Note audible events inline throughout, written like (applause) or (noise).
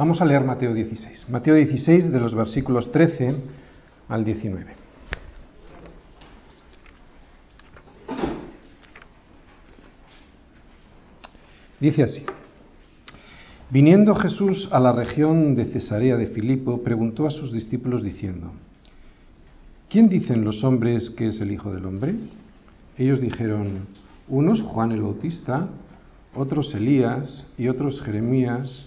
Vamos a leer Mateo 16. Mateo 16 de los versículos 13 al 19. Dice así. Viniendo Jesús a la región de Cesarea de Filipo, preguntó a sus discípulos diciendo, ¿quién dicen los hombres que es el Hijo del Hombre? Ellos dijeron, unos Juan el Bautista, otros Elías y otros Jeremías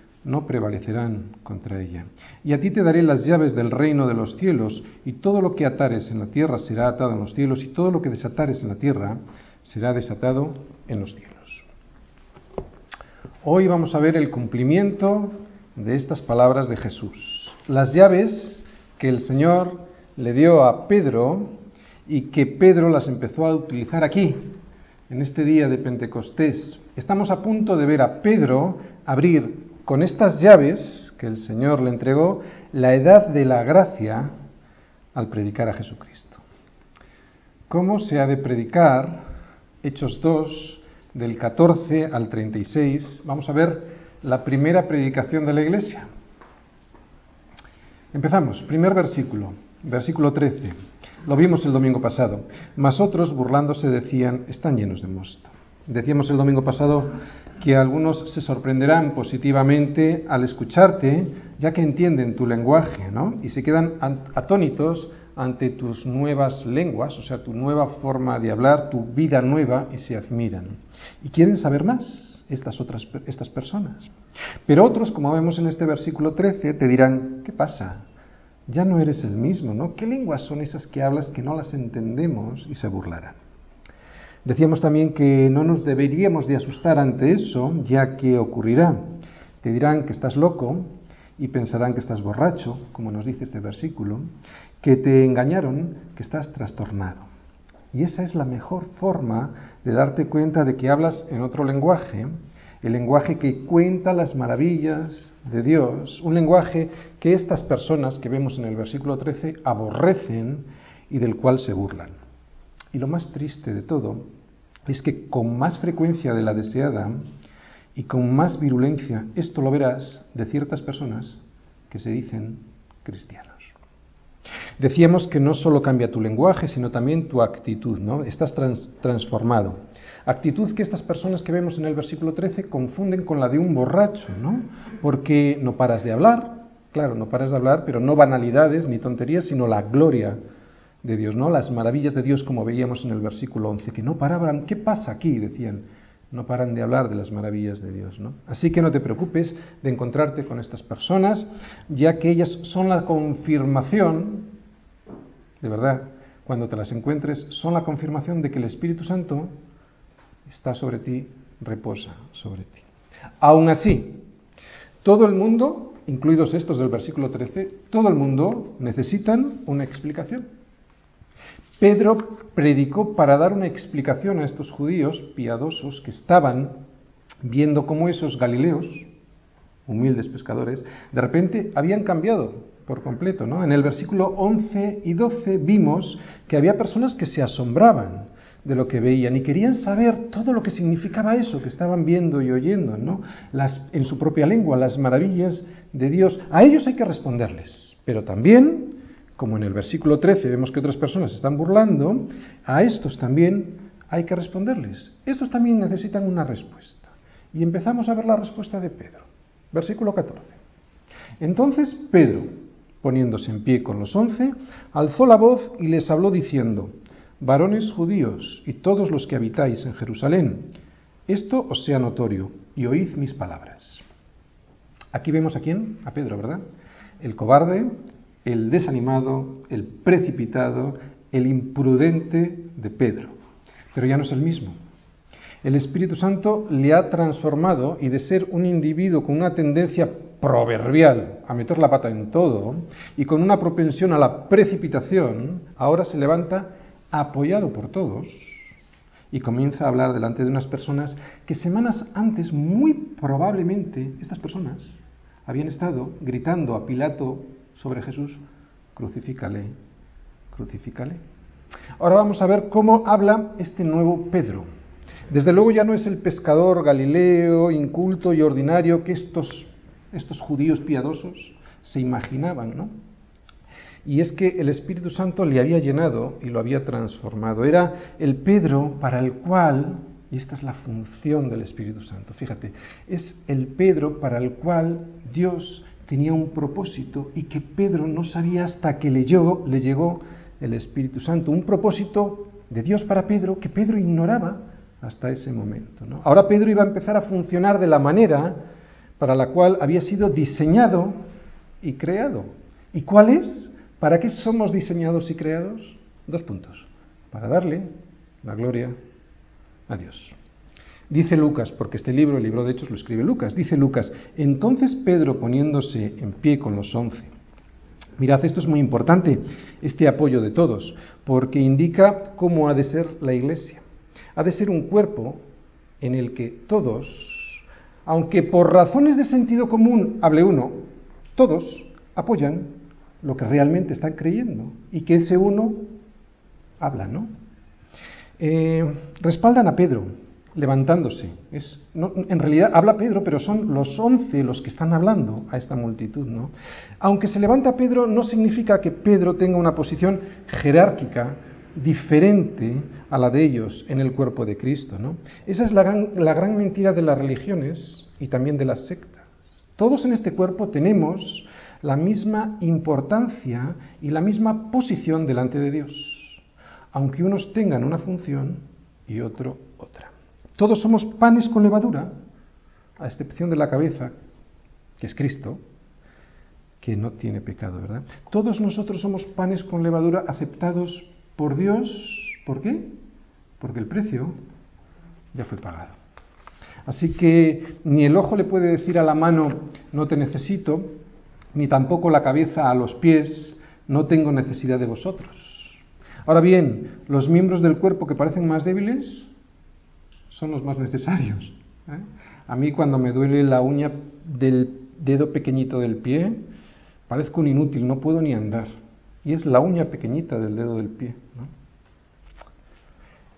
no prevalecerán contra ella. Y a ti te daré las llaves del reino de los cielos, y todo lo que atares en la tierra será atado en los cielos, y todo lo que desatares en la tierra será desatado en los cielos. Hoy vamos a ver el cumplimiento de estas palabras de Jesús. Las llaves que el Señor le dio a Pedro y que Pedro las empezó a utilizar aquí, en este día de Pentecostés. Estamos a punto de ver a Pedro abrir con estas llaves que el Señor le entregó la edad de la gracia al predicar a Jesucristo. ¿Cómo se ha de predicar? Hechos 2, del 14 al 36, vamos a ver la primera predicación de la iglesia. Empezamos, primer versículo, versículo 13. Lo vimos el domingo pasado. Mas otros, burlándose, decían, están llenos de mosto. Decíamos el domingo pasado que algunos se sorprenderán positivamente al escucharte, ya que entienden tu lenguaje, ¿no? Y se quedan atónitos ante tus nuevas lenguas, o sea, tu nueva forma de hablar, tu vida nueva, y se admiran. Y quieren saber más estas otras estas personas. Pero otros, como vemos en este versículo 13, te dirán, ¿qué pasa? Ya no eres el mismo, ¿no? ¿Qué lenguas son esas que hablas que no las entendemos? Y se burlarán. Decíamos también que no nos deberíamos de asustar ante eso, ya que ocurrirá. Te dirán que estás loco y pensarán que estás borracho, como nos dice este versículo, que te engañaron, que estás trastornado. Y esa es la mejor forma de darte cuenta de que hablas en otro lenguaje, el lenguaje que cuenta las maravillas de Dios, un lenguaje que estas personas que vemos en el versículo 13 aborrecen y del cual se burlan. Y lo más triste de todo es que con más frecuencia de la deseada y con más virulencia esto lo verás de ciertas personas que se dicen cristianos. Decíamos que no solo cambia tu lenguaje, sino también tu actitud, ¿no? Estás transformado. Actitud que estas personas que vemos en el versículo 13 confunden con la de un borracho, ¿no? Porque no paras de hablar, claro, no paras de hablar, pero no banalidades ni tonterías, sino la gloria de Dios, ¿no? Las maravillas de Dios, como veíamos en el versículo 11, que no paraban. ¿Qué pasa aquí? Decían. No paran de hablar de las maravillas de Dios, ¿no? Así que no te preocupes de encontrarte con estas personas, ya que ellas son la confirmación de verdad, cuando te las encuentres, son la confirmación de que el Espíritu Santo está sobre ti, reposa sobre ti. Aún así, todo el mundo, incluidos estos del versículo 13, todo el mundo necesitan una explicación. Pedro predicó para dar una explicación a estos judíos piadosos que estaban viendo cómo esos galileos, humildes pescadores, de repente habían cambiado por completo. ¿no? En el versículo 11 y 12 vimos que había personas que se asombraban de lo que veían y querían saber todo lo que significaba eso que estaban viendo y oyendo, ¿no? Las, en su propia lengua, las maravillas de Dios. A ellos hay que responderles, pero también, como en el versículo 13 vemos que otras personas están burlando, a estos también hay que responderles. Estos también necesitan una respuesta. Y empezamos a ver la respuesta de Pedro. Versículo 14. Entonces Pedro, poniéndose en pie con los once, alzó la voz y les habló diciendo, varones judíos y todos los que habitáis en Jerusalén, esto os sea notorio y oíd mis palabras. Aquí vemos a quién, a Pedro, ¿verdad? El cobarde, el desanimado, el precipitado, el imprudente de Pedro. Pero ya no es el mismo. El Espíritu Santo le ha transformado y de ser un individuo con una tendencia proverbial a meter la pata en todo y con una propensión a la precipitación, ahora se levanta apoyado por todos y comienza a hablar delante de unas personas que semanas antes, muy probablemente, estas personas habían estado gritando a Pilato sobre Jesús, crucifícale, crucifícale. Ahora vamos a ver cómo habla este nuevo Pedro. Desde luego ya no es el pescador galileo, inculto y ordinario que estos, estos judíos piadosos se imaginaban, ¿no? Y es que el Espíritu Santo le había llenado y lo había transformado. Era el Pedro para el cual, y esta es la función del Espíritu Santo, fíjate, es el Pedro para el cual Dios tenía un propósito y que Pedro no sabía hasta que le llegó, le llegó el Espíritu Santo. Un propósito de Dios para Pedro que Pedro ignoraba hasta ese momento. Ahora Pedro iba a empezar a funcionar de la manera para la cual había sido diseñado y creado. ¿Y cuál es? ¿Para qué somos diseñados y creados? Dos puntos. Para darle la gloria a Dios. Dice Lucas, porque este libro, el libro de Hechos, lo escribe Lucas, dice Lucas, entonces Pedro poniéndose en pie con los once, mirad, esto es muy importante, este apoyo de todos, porque indica cómo ha de ser la iglesia. Ha de ser un cuerpo en el que todos, aunque por razones de sentido común hable uno, todos apoyan lo que realmente están creyendo y que ese uno habla, ¿no? Eh, respaldan a Pedro levantándose. Es, en realidad habla Pedro, pero son los once los que están hablando a esta multitud, ¿no? Aunque se levanta Pedro, no significa que Pedro tenga una posición jerárquica diferente a la de ellos en el cuerpo de Cristo, ¿no? Esa es la la gran mentira de las religiones y también de las sectas. Todos en este cuerpo tenemos la misma importancia y la misma posición delante de Dios, aunque unos tengan una función y otro otra. Todos somos panes con levadura, a excepción de la cabeza, que es Cristo, que no tiene pecado, ¿verdad? Todos nosotros somos panes con levadura aceptados por Dios. ¿Por qué? Porque el precio ya fue pagado. Así que ni el ojo le puede decir a la mano, no te necesito, ni tampoco la cabeza a los pies, no tengo necesidad de vosotros. Ahora bien, los miembros del cuerpo que parecen más débiles son los más necesarios. ¿eh? A mí cuando me duele la uña del dedo pequeñito del pie, parezco un inútil, no puedo ni andar. Y es la uña pequeñita del dedo del pie.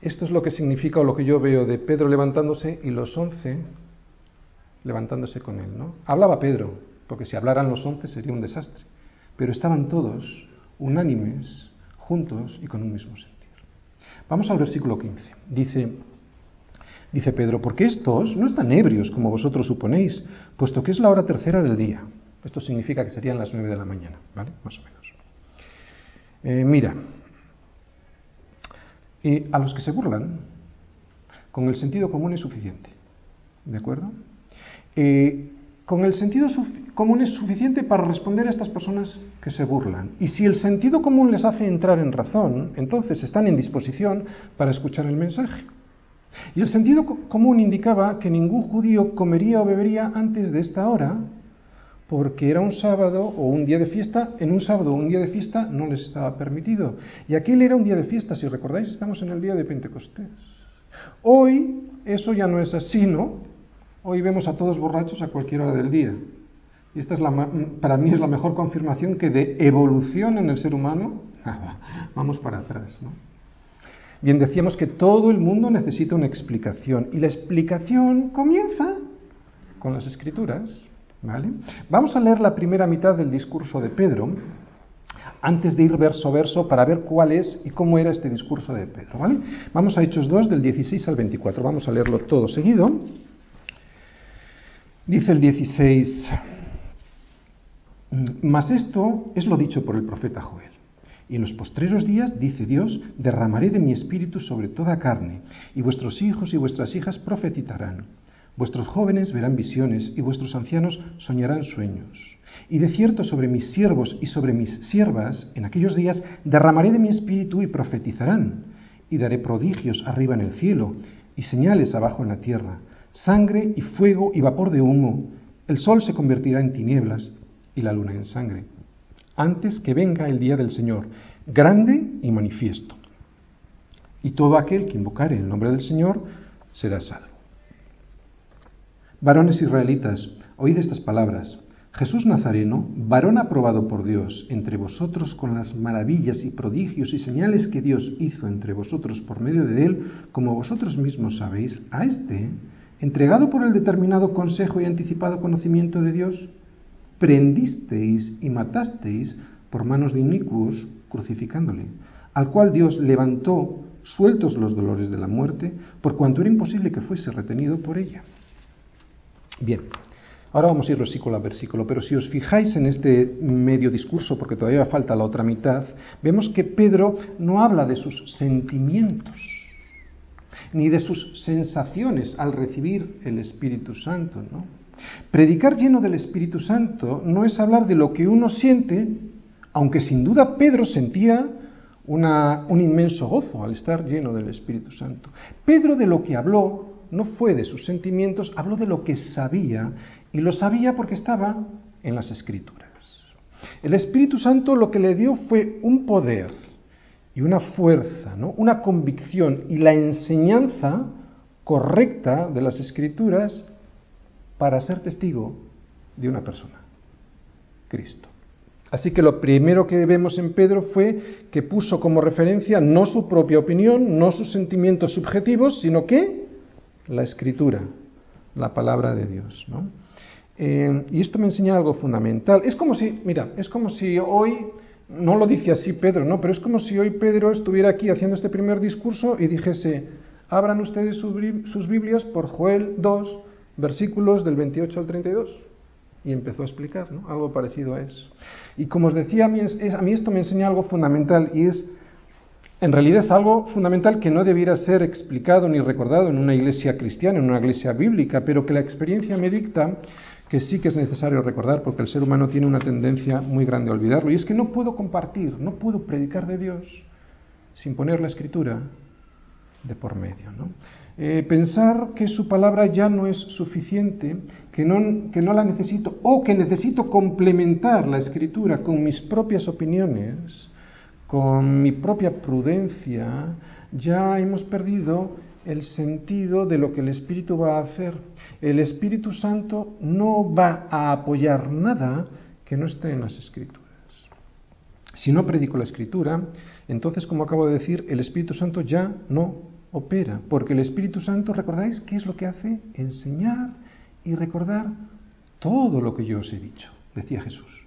Esto es lo que significa o lo que yo veo de Pedro levantándose y los once levantándose con él. ¿no? Hablaba Pedro, porque si hablaran los once sería un desastre. Pero estaban todos unánimes, juntos y con un mismo sentido. Vamos al versículo 15. Dice, dice Pedro, porque estos no están ebrios como vosotros suponéis, puesto que es la hora tercera del día. Esto significa que serían las nueve de la mañana, ¿vale? Más o menos. Eh, mira, a los que se burlan, con el sentido común es suficiente. ¿De acuerdo? Eh, con el sentido común es suficiente para responder a estas personas que se burlan. Y si el sentido común les hace entrar en razón, entonces están en disposición para escuchar el mensaje. Y el sentido común indicaba que ningún judío comería o bebería antes de esta hora, porque era un sábado o un día de fiesta, en un sábado o un día de fiesta no les estaba permitido. Y aquel era un día de fiesta, si recordáis, estamos en el día de Pentecostés. Hoy eso ya no es así, ¿no? Hoy vemos a todos borrachos a cualquier hora del día. Y esta es la, para mí es la mejor confirmación que de evolución en el ser humano, (laughs) vamos para atrás. Bien, decíamos que todo el mundo necesita una explicación y la explicación comienza con las escrituras. ¿vale? Vamos a leer la primera mitad del discurso de Pedro antes de ir verso a verso para ver cuál es y cómo era este discurso de Pedro. ¿vale? Vamos a Hechos 2 del 16 al 24. Vamos a leerlo todo seguido. Dice el 16, mas esto es lo dicho por el profeta Joel. Y en los postreros días, dice Dios, derramaré de mi espíritu sobre toda carne, y vuestros hijos y vuestras hijas profetizarán. Vuestros jóvenes verán visiones, y vuestros ancianos soñarán sueños. Y de cierto sobre mis siervos y sobre mis siervas, en aquellos días, derramaré de mi espíritu y profetizarán. Y daré prodigios arriba en el cielo, y señales abajo en la tierra sangre y fuego y vapor de humo, el sol se convertirá en tinieblas y la luna en sangre, antes que venga el día del Señor, grande y manifiesto. Y todo aquel que invocare el nombre del Señor será salvo. Varones israelitas, oíd estas palabras. Jesús Nazareno, varón aprobado por Dios entre vosotros con las maravillas y prodigios y señales que Dios hizo entre vosotros por medio de él, como vosotros mismos sabéis, a este, entregado por el determinado consejo y anticipado conocimiento de Dios, prendisteis y matasteis por manos de inicuos, crucificándole, al cual Dios levantó, sueltos los dolores de la muerte, por cuanto era imposible que fuese retenido por ella. Bien, ahora vamos a ir versículo a versículo, pero si os fijáis en este medio discurso, porque todavía falta la otra mitad, vemos que Pedro no habla de sus sentimientos, ni de sus sensaciones al recibir el Espíritu Santo, ¿no? Predicar lleno del Espíritu Santo no es hablar de lo que uno siente, aunque sin duda Pedro sentía un inmenso gozo al estar lleno del Espíritu Santo. Pedro de lo que habló no fue de sus sentimientos, habló de lo que sabía, y lo sabía porque estaba en las Escrituras. El Espíritu Santo lo que le dio fue un poder y una fuerza, ¿no? una convicción y la enseñanza correcta de las Escrituras para ser testigo de una persona, Cristo. Así que lo primero que vemos en Pedro fue que puso como referencia no su propia opinión, no sus sentimientos subjetivos, sino que la escritura, la palabra de Dios. ¿no? Eh, y esto me enseña algo fundamental. Es como si, mira, es como si hoy, no lo dice así Pedro, ¿no? Pero es como si hoy Pedro estuviera aquí haciendo este primer discurso y dijese, abran ustedes sus Biblias por Joel 2, versículos del 28 al 32. Y empezó a explicar ¿no? algo parecido a eso. Y como os decía, a mí, a mí esto me enseña algo fundamental y es, en realidad es algo fundamental que no debiera ser explicado ni recordado en una iglesia cristiana, en una iglesia bíblica, pero que la experiencia me dicta que sí que es necesario recordar porque el ser humano tiene una tendencia muy grande a olvidarlo. Y es que no puedo compartir, no puedo predicar de Dios sin poner la escritura de por medio. ¿no? Eh, pensar que su palabra ya no es suficiente, que no, que no la necesito, o que necesito complementar la escritura con mis propias opiniones, con mi propia prudencia, ya hemos perdido el sentido de lo que el Espíritu va a hacer. El Espíritu Santo no va a apoyar nada que no esté en las Escrituras. Si no predico la Escritura, entonces, como acabo de decir, el Espíritu Santo ya no opera, porque el Espíritu Santo, ¿recordáis qué es lo que hace? Enseñar y recordar todo lo que yo os he dicho, decía Jesús.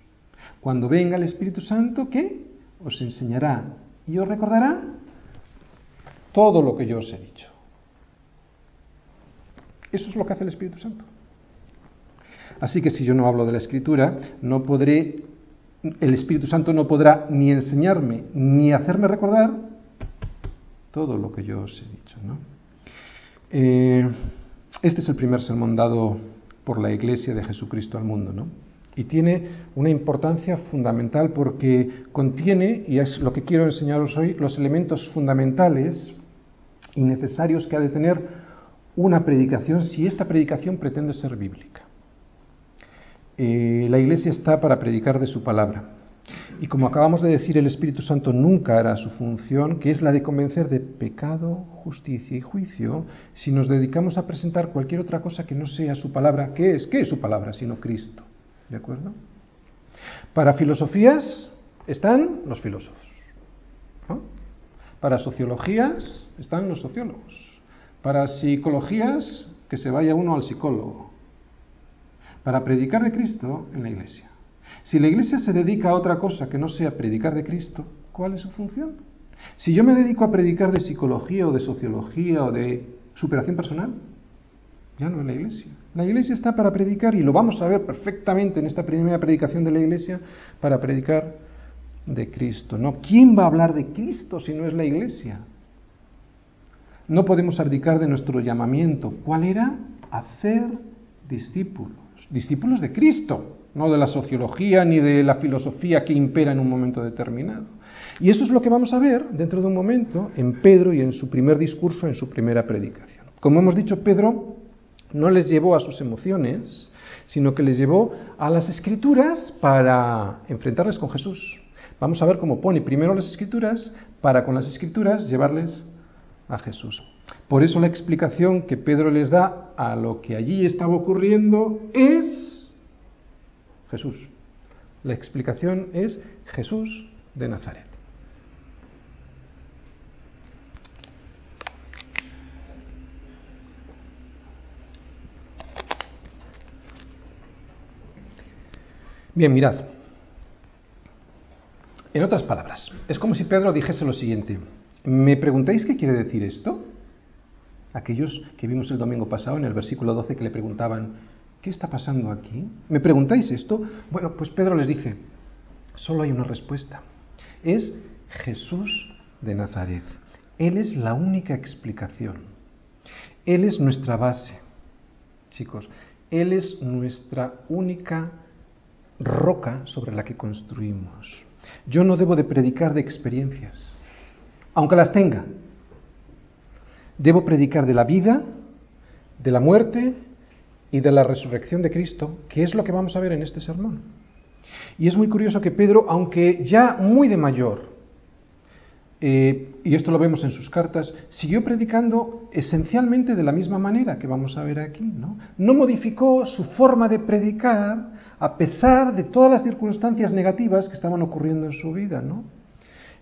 Cuando venga el Espíritu Santo, ¿qué? Os enseñará y os recordará todo lo que yo os he dicho. Eso es lo que hace el Espíritu Santo. Así que si yo no hablo de la Escritura, no podré, el Espíritu Santo no podrá ni enseñarme ni hacerme recordar todo lo que yo os he dicho. ¿no? Eh, este es el primer sermón dado por la Iglesia de Jesucristo al mundo, ¿no? Y tiene una importancia fundamental porque contiene, y es lo que quiero enseñaros hoy, los elementos fundamentales y necesarios que ha de tener una predicación si esta predicación pretende ser bíblica. Eh, la Iglesia está para predicar de su palabra. Y como acabamos de decir, el Espíritu Santo nunca hará su función, que es la de convencer de pecado, justicia y juicio, si nos dedicamos a presentar cualquier otra cosa que no sea su palabra. ¿Qué es? ¿Qué es su palabra? Sino Cristo. ¿De acuerdo? Para filosofías están los filósofos. Para sociologías están los sociólogos. Para psicologías, que se vaya uno al psicólogo. Para predicar de Cristo en la iglesia. Si la iglesia se dedica a otra cosa que no sea predicar de Cristo, ¿cuál es su función? Si yo me dedico a predicar de psicología o de sociología o de superación personal, ya no es la iglesia. La iglesia está para predicar y lo vamos a ver perfectamente en esta primera predicación de la iglesia para predicar de Cristo. ¿no? ¿Quién va a hablar de Cristo si no es la iglesia? No podemos abdicar de nuestro llamamiento. ¿Cuál era? Hacer discípulos. Discípulos de Cristo no de la sociología ni de la filosofía que impera en un momento determinado. Y eso es lo que vamos a ver dentro de un momento en Pedro y en su primer discurso, en su primera predicación. Como hemos dicho, Pedro no les llevó a sus emociones, sino que les llevó a las escrituras para enfrentarles con Jesús. Vamos a ver cómo pone primero las escrituras para con las escrituras llevarles a Jesús. Por eso la explicación que Pedro les da a lo que allí estaba ocurriendo es Jesús. La explicación es Jesús de Nazaret. Bien, mirad. En otras palabras, es como si Pedro dijese lo siguiente. ¿Me preguntáis qué quiere decir esto? Aquellos que vimos el domingo pasado en el versículo 12 que le preguntaban, ¿qué está pasando aquí? ¿Me preguntáis esto? Bueno, pues Pedro les dice, solo hay una respuesta. Es Jesús de Nazaret. Él es la única explicación. Él es nuestra base. Chicos, Él es nuestra única roca sobre la que construimos. Yo no debo de predicar de experiencias, aunque las tenga. Debo predicar de la vida, de la muerte y de la resurrección de Cristo, que es lo que vamos a ver en este sermón. Y es muy curioso que Pedro, aunque ya muy de mayor, eh, y esto lo vemos en sus cartas, siguió predicando esencialmente de la misma manera que vamos a ver aquí. ¿no? no modificó su forma de predicar a pesar de todas las circunstancias negativas que estaban ocurriendo en su vida. ¿no?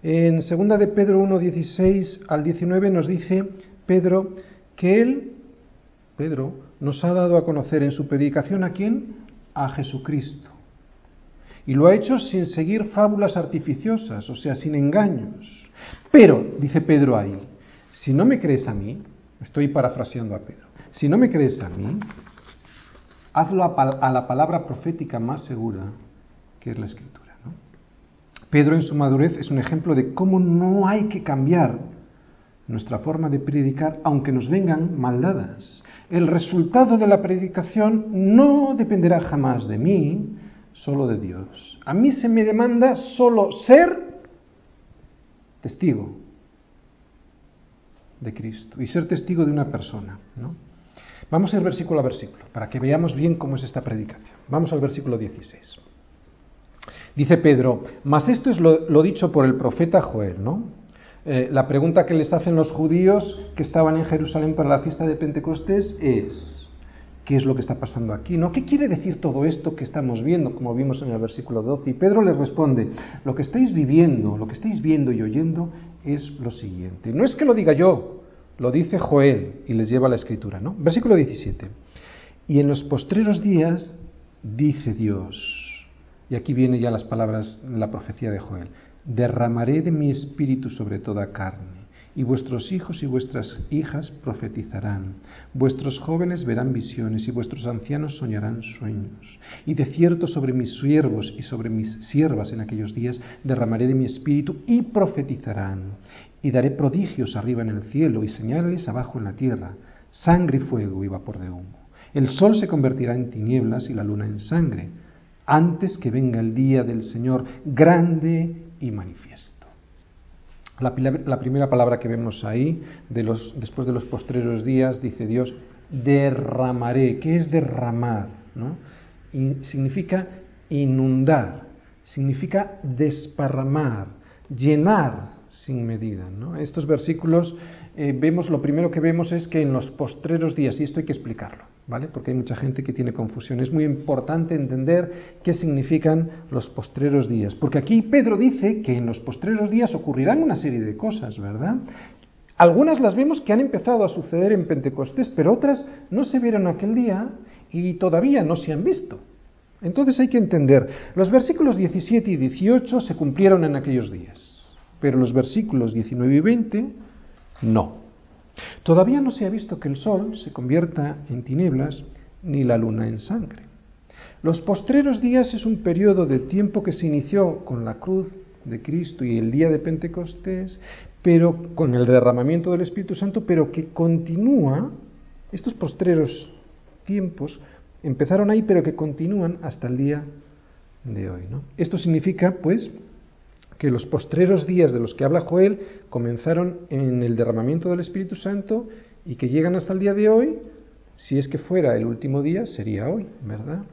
En 2 de Pedro 1, 16 al 19 nos dice Pedro que él, Pedro, nos ha dado a conocer en su predicación a quién? A Jesucristo. Y lo ha hecho sin seguir fábulas artificiosas, o sea, sin engaños pero, dice Pedro ahí, si no me crees a mí, estoy parafraseando a Pedro, si no me crees a mí, hazlo a, la palabra profética más segura, que es la escritura. Pedro en su madurez es un ejemplo de cómo no hay que cambiar nuestra forma de predicar, aunque nos vengan maldadas. El resultado de la predicación no dependerá jamás de mí, solo de Dios. A mí se me demanda solo ser testigo de Cristo y ser testigo de una persona. ¿no? Vamos a ir versículo a versículo para que veamos bien cómo es esta predicación. Vamos al versículo 16. Dice Pedro, mas esto es lo, dicho por el profeta Joel, ¿no? Eh, la pregunta que les hacen los judíos que estaban en Jerusalén para la fiesta de Pentecostés es, qué es lo que está pasando aquí, ¿no? ¿Qué quiere decir todo esto que estamos viendo, como vimos en el versículo 12? Y Pedro les responde, lo que estáis viviendo, lo que estáis viendo y oyendo es lo siguiente. No es que lo diga yo, lo dice Joel y les lleva la escritura, ¿no? Versículo 17. Y en los postreros días dice Dios, y aquí vienen ya las palabras, la profecía de Joel, derramaré de mi espíritu sobre toda carne y vuestros hijos y vuestras hijas profetizarán, vuestros jóvenes verán visiones y vuestros ancianos soñarán sueños. Y de cierto sobre mis siervos y sobre mis siervas en aquellos días derramaré de mi espíritu y profetizarán. Y daré prodigios arriba en el cielo y señales abajo en la tierra, sangre y fuego y vapor de humo. El sol se convertirá en tinieblas y la luna en sangre, antes que venga el día del Señor grande y manifiesto. La, primera palabra que vemos ahí, de los, después de los postreros días, dice Dios, derramaré. ¿Qué es derramar? ¿No? significa inundar, significa desparramar, llenar sin medida. ¿no? Estos versículos eh, vemos, lo primero que vemos es que en los postreros días, y esto hay que explicarlo, ¿vale? Porque hay mucha gente que tiene confusión. Es muy importante entender qué significan los postreros días, porque aquí Pedro dice que en los postreros días ocurrirán una serie de cosas, ¿verdad? Algunas las vemos que han empezado a suceder en Pentecostés, pero otras no se vieron aquel día y todavía no se han visto. Entonces hay que entender, los versículos 17 y 18 se cumplieron en aquellos días, pero los versículos 19 y 20 no. Todavía no se ha visto que el sol se convierta en tinieblas ni la luna en sangre. Los postreros días es un periodo de tiempo que se inició con la cruz de Cristo y el día de Pentecostés, pero con el derramamiento del Espíritu Santo, pero que continúa, estos postreros tiempos empezaron ahí, pero que continúan hasta el día de hoy. Esto significa, pues, que los postreros días de los que habla Joel comenzaron en el derramamiento del Espíritu Santo y que llegan hasta el día de hoy Si es que fuera el último día, sería hoy, ¿verdad?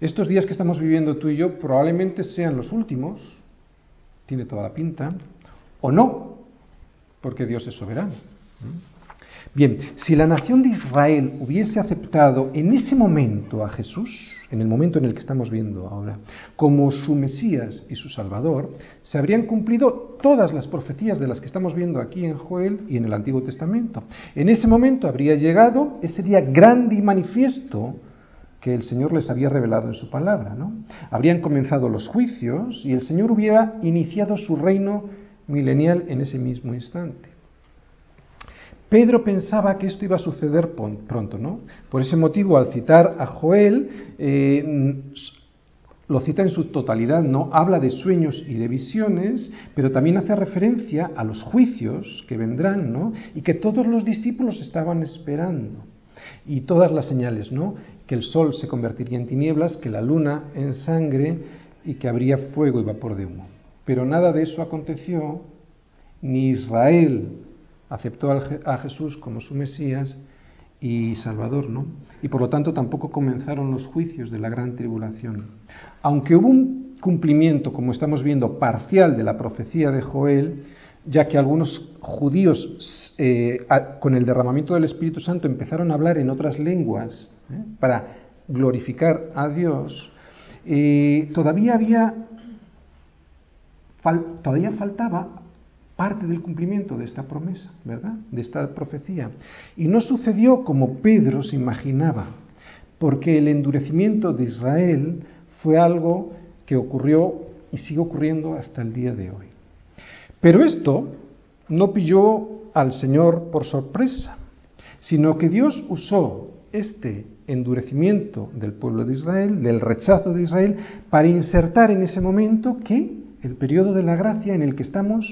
Estos días que estamos viviendo tú y yo probablemente sean los últimos, tiene toda la pinta, o no, porque Dios es soberano. Bien, si la nación de Israel hubiese aceptado en ese momento a Jesús, en el momento en el que estamos viendo ahora, como su Mesías y su Salvador, se habrían cumplido todas las profecías de las que estamos viendo aquí en Joel y en el Antiguo Testamento. En ese momento habría llegado ese día grande y manifiesto que el Señor les había revelado en su palabra. ¿no? Habrían comenzado los juicios y el Señor hubiera iniciado su reino milenial en ese mismo instante. Pedro pensaba que esto iba a suceder pronto, ¿no? Por ese motivo, al citar a Joel, eh, lo cita en su totalidad, ¿no? Habla de sueños y de visiones, pero también hace referencia a los juicios que vendrán, ¿no? Y que todos los discípulos estaban esperando. Y todas las señales, ¿no? Que el sol se convertiría en tinieblas, que la luna en sangre y que habría fuego y vapor de humo. Pero nada de eso aconteció, ni Israel aceptó a Jesús como su Mesías y Salvador, ¿no? Y por lo tanto tampoco comenzaron los juicios de la gran tribulación. Aunque hubo un cumplimiento, como estamos viendo, parcial de la profecía de Joel, ya que algunos judíos eh, con el derramamiento del Espíritu Santo empezaron a hablar en otras lenguas ¿eh? para glorificar a Dios, eh, todavía había todavía faltaba parte del cumplimiento de esta promesa, ¿verdad? De esta profecía. Y no sucedió como Pedro se imaginaba, porque el endurecimiento de Israel fue algo que ocurrió y sigue ocurriendo hasta el día de hoy. Pero esto no pilló al Señor por sorpresa, sino que Dios usó este endurecimiento del pueblo de Israel, del rechazo de Israel, para insertar en ese momento que el periodo de la gracia en el que estamos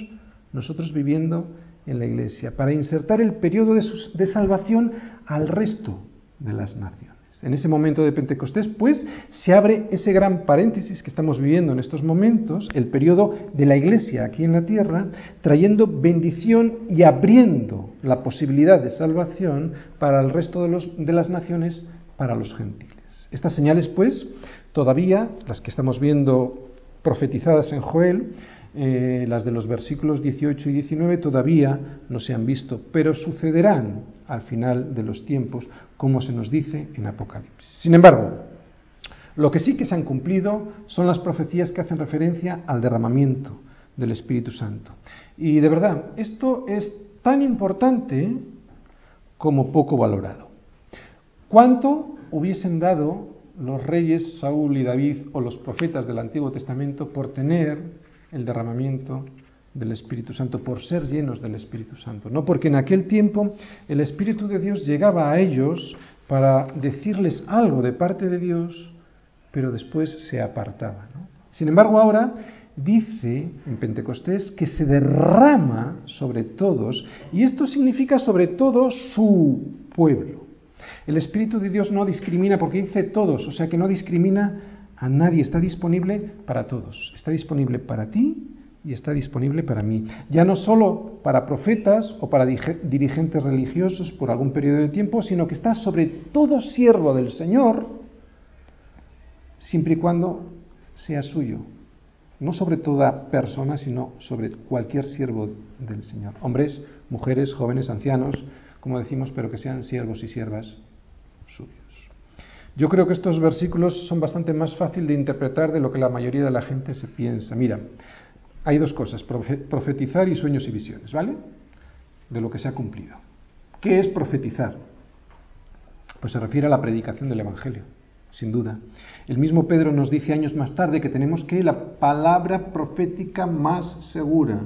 nosotros viviendo en la iglesia, para insertar el periodo de, salvación al resto de las naciones. En ese momento de Pentecostés, pues, se abre ese gran paréntesis que estamos viviendo en estos momentos, el periodo de la iglesia aquí en la tierra, trayendo bendición y abriendo la posibilidad de salvación para el resto de, los, de las naciones, para los gentiles. Estas señales, pues, todavía, las que estamos viendo profetizadas en Joel, eh, las de los versículos 18 y 19 todavía no se han visto, pero sucederán al final de los tiempos, como se nos dice en Apocalipsis. Sin embargo, lo que sí que se han cumplido son las profecías que hacen referencia al derramamiento del Espíritu Santo. Y de verdad, esto es tan importante como poco valorado. ¿Cuánto hubiesen dado los reyes Saúl y David o los profetas del Antiguo Testamento por tener el derramamiento del Espíritu Santo, por ser llenos del Espíritu Santo. No porque en aquel tiempo el Espíritu de Dios llegaba a ellos para decirles algo de parte de Dios, pero después se apartaba. Sin embargo, ahora dice en Pentecostés que se derrama sobre todos, y esto significa sobre todo su pueblo. El Espíritu de Dios no discrimina porque dice todos, o sea que no discrimina a nadie, está disponible para todos, está disponible para ti y está disponible para mí. Ya no solo para profetas o para dirigentes religiosos por algún periodo de tiempo, sino que está sobre todo siervo del Señor, siempre y cuando sea suyo. No sobre toda persona, sino sobre cualquier siervo del Señor. Hombres, mujeres, jóvenes, ancianos, como decimos, pero que sean siervos y siervas yo creo que estos versículos son bastante más fácil de interpretar de lo que la mayoría de la gente se piensa. Mira, hay dos cosas, profetizar y sueños y visiones, ¿vale? De lo que se ha cumplido. ¿Qué es profetizar? Pues se refiere a la predicación del Evangelio, sin duda. El mismo Pedro nos dice años más tarde que tenemos que la palabra profética más segura,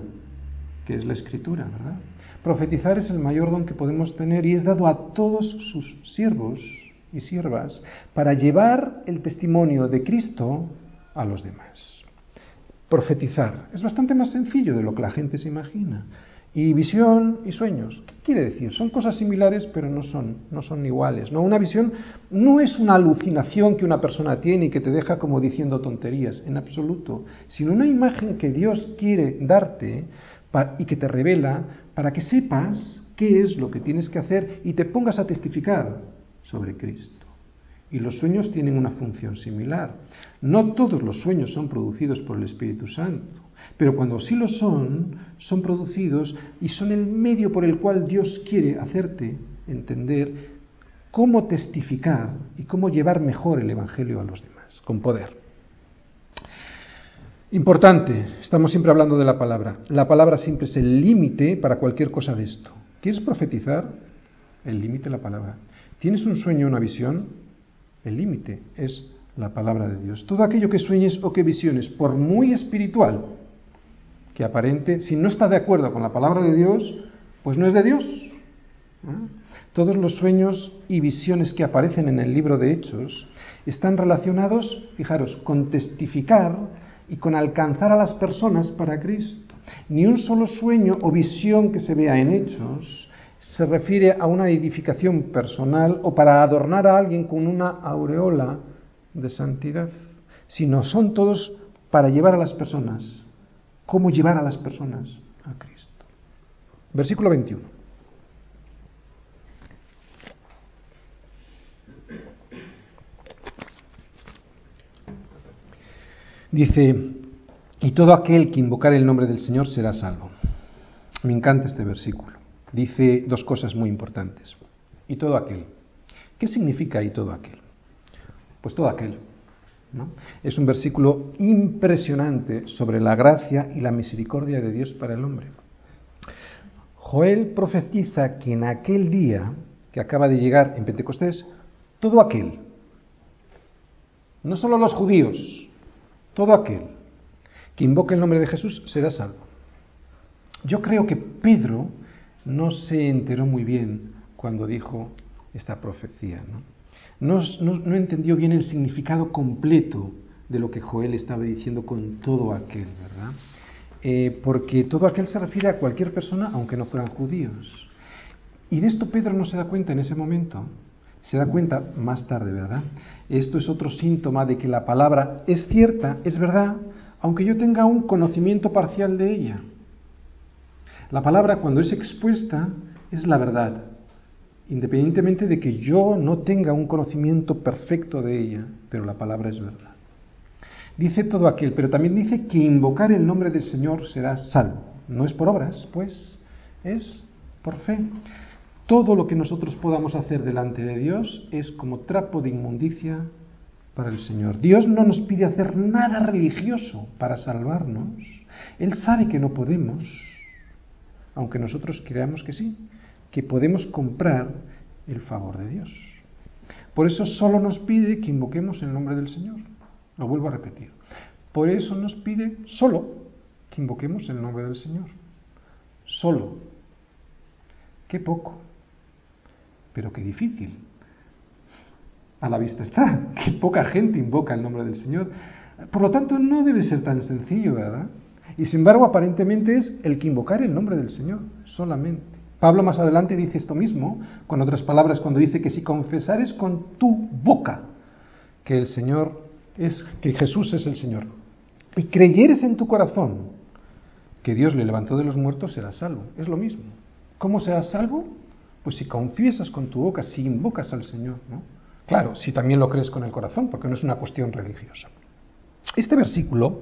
que es la escritura, ¿verdad? Profetizar es el mayor don que podemos tener y es dado a todos sus siervos, y siervas para llevar el testimonio de Cristo a los demás. Profetizar es bastante más sencillo de lo que la gente se imagina. Y visión y sueños, ¿qué quiere decir? Son cosas similares, pero no son, no son iguales. ¿no? Una visión no es una alucinación que una persona tiene y que te deja como diciendo tonterías, en absoluto, sino una imagen que Dios quiere darte y que te revela para que sepas qué es lo que tienes que hacer y te pongas a testificar sobre Cristo. Y los sueños tienen una función similar. No todos los sueños son producidos por el Espíritu Santo, pero cuando sí lo son, son producidos y son el medio por el cual Dios quiere hacerte entender cómo testificar y cómo llevar mejor el Evangelio a los demás, con poder. Importante, estamos siempre hablando de la palabra. La palabra siempre es el límite para cualquier cosa de esto. ¿Quieres profetizar? El límite la palabra. ¿Tienes un sueño, una visión? El límite es la palabra de Dios. Todo aquello que sueñes o que visiones, por muy espiritual que aparente, si no está de acuerdo con la palabra de Dios, pues no es de Dios. Todos los sueños y visiones que aparecen en el libro de Hechos están relacionados, fijaros, con testificar y con alcanzar a las personas para Cristo. Ni un solo sueño o visión que se vea en hechos se refiere a una edificación personal o para adornar a alguien con una aureola de santidad, sino son todos para llevar a las personas. ¿Cómo llevar a las personas a Cristo? Versículo 21. Dice, y todo aquel que invocar el nombre del Señor será salvo. Me encanta este versículo. Dice dos cosas muy importantes. Y todo aquel. ¿Qué significa y todo aquel? Pues todo aquel. ¿no? Es un versículo impresionante sobre la gracia y la misericordia de Dios para el hombre. Joel profetiza que en aquel día que acaba de llegar en Pentecostés, todo aquel, no solo los judíos, todo aquel que invoque el nombre de Jesús será salvo. Yo creo que Pedro no se enteró muy bien cuando dijo esta profecía. No, no, entendió bien el significado completo de lo que Joel estaba diciendo con todo aquel, ¿verdad? Eh, porque todo aquel se refiere a cualquier persona, aunque no fueran judíos. Y de esto Pedro no se da cuenta en ese momento. Se da cuenta más tarde, ¿verdad? Esto es otro síntoma de que la palabra es cierta, es verdad, aunque yo tenga un conocimiento parcial de ella. La palabra cuando es expuesta es la verdad, independientemente de que yo no tenga un conocimiento perfecto de ella, pero la palabra es verdad. Dice todo aquel, pero también dice que invocar el nombre del Señor será salvo. No es por obras, pues, es por fe. Todo lo que nosotros podamos hacer delante de Dios es como trapo de inmundicia para el Señor. Dios no nos pide hacer nada religioso para salvarnos. Él sabe que no podemos, aunque nosotros creamos que sí, que podemos comprar el favor de Dios. Por eso solo nos pide que invoquemos el nombre del Señor. Lo vuelvo a repetir. Por eso nos pide solo que invoquemos el nombre del Señor. Solo. Qué poco pero qué difícil. A la vista está, (laughs) que poca gente invoca el nombre del Señor. Por lo tanto, no debe ser tan sencillo, ¿verdad? Y sin embargo, aparentemente es el que invocar el nombre del Señor, solamente. Pablo más adelante dice esto mismo, con otras palabras, cuando dice que si confesares con tu boca que el Señor es, que Jesús es el Señor, y creyeres en tu corazón que Dios le levantó de los muertos, serás salvo. Es lo mismo. ¿Cómo serás salvo? Pues si confiesas con tu boca, si invocas al Señor, ¿no? Claro, si también lo crees con el corazón, porque no es una cuestión religiosa. Este versículo,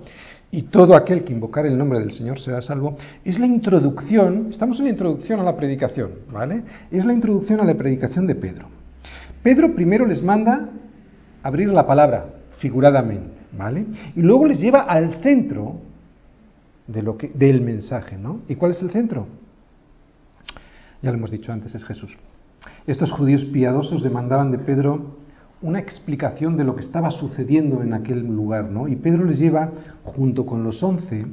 y todo aquel que invocar el nombre del Señor será salvo, es la introducción, estamos en la introducción a la predicación, ¿vale? Es la introducción a la predicación de Pedro. Pedro primero les manda abrir la palabra, figuradamente, ¿vale? Y luego les lleva al centro de lo que, del mensaje, ¿no? ¿Y cuál es el centro? ya lo hemos dicho antes, es Jesús. Estos judíos piadosos demandaban de Pedro una explicación de lo que estaba sucediendo en aquel lugar, ¿no? Y Pedro les lleva, junto con los once,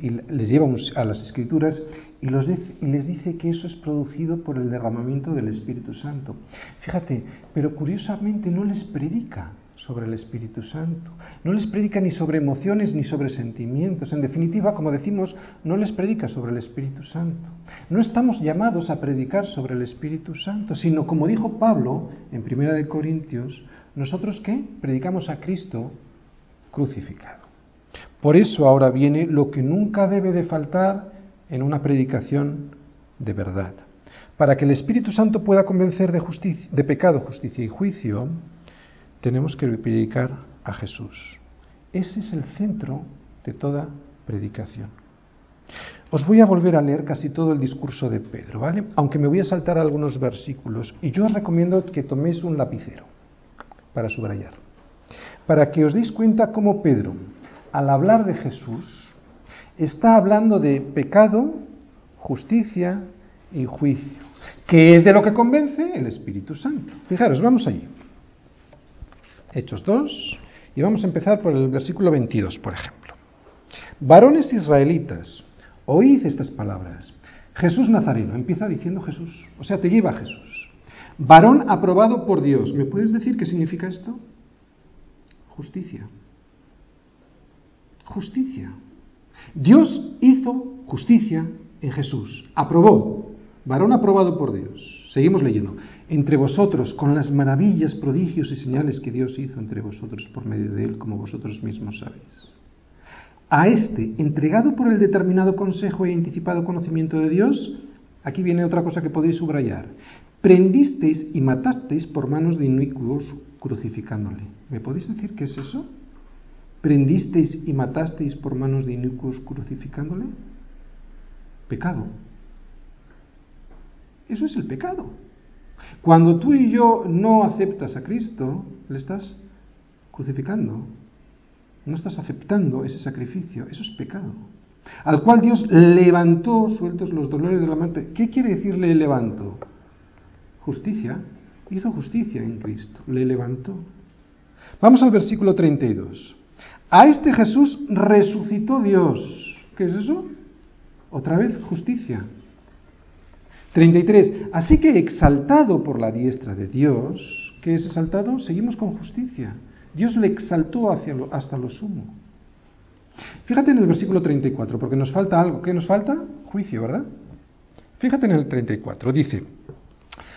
y les lleva a las escrituras y, los y les dice que eso es producido por el derramamiento del Espíritu Santo. Fíjate, pero curiosamente no les predica sobre el Espíritu Santo. No les predica ni sobre emociones ni sobre sentimientos. En definitiva, como decimos, no les predica sobre el Espíritu Santo. No estamos llamados a predicar sobre el Espíritu Santo, sino como dijo Pablo en Primera de Corintios, nosotros qué? Predicamos a Cristo crucificado. Por eso ahora viene lo que nunca debe de faltar en una predicación de verdad. Para que el Espíritu Santo pueda convencer de, de pecado, justicia y juicio, tenemos que predicar a Jesús. Ese es el centro de toda predicación. Os voy a volver a leer casi todo el discurso de Pedro, ¿vale? Aunque me voy a saltar algunos versículos. Y yo os recomiendo que toméis un lapicero para subrayar. Para que os deis cuenta cómo Pedro, al hablar de Jesús, está hablando de pecado, justicia y juicio. ¿Qué es de lo que convence? El Espíritu Santo. Fijaros, vamos allí. Hechos 2, y vamos a empezar por el versículo 22, por ejemplo. Varones israelitas, oíd estas palabras. Jesús Nazareno, empieza diciendo Jesús, o sea, te lleva a Jesús. Varón aprobado por Dios. ¿Me puedes decir qué significa esto? Justicia. Justicia. Dios hizo justicia en Jesús. Aprobó. Varón aprobado por Dios. Seguimos leyendo. Entre vosotros, con las maravillas, prodigios y señales que Dios hizo entre vosotros por medio de él, como vosotros mismos sabéis. A este, entregado por el determinado consejo e anticipado conocimiento de Dios, aquí viene otra cosa que podéis subrayar. Prendisteis y matasteis por manos de inicuos crucificándole. ¿Me podéis decir qué es eso? ¿Prendisteis y matasteis por manos de inicuos crucificándole? Pecado. Eso es el pecado. Cuando tú y yo no aceptas a Cristo, le estás crucificando, no estás aceptando ese sacrificio, eso es pecado. Al cual Dios levantó, sueltos los dolores de la muerte. ¿Qué quiere decir le levantó? Justicia. Hizo justicia en Cristo, le levantó. Vamos al versículo 32. A este Jesús resucitó Dios. ¿Qué es eso? Otra vez justicia. 33. Así que exaltado por la diestra de Dios, ¿qué es exaltado? Seguimos con justicia. Dios le exaltó hasta lo sumo. Fíjate en el versículo 34, porque nos falta algo. ¿Qué nos falta? Juicio, ¿verdad? Fíjate en el 34, dice,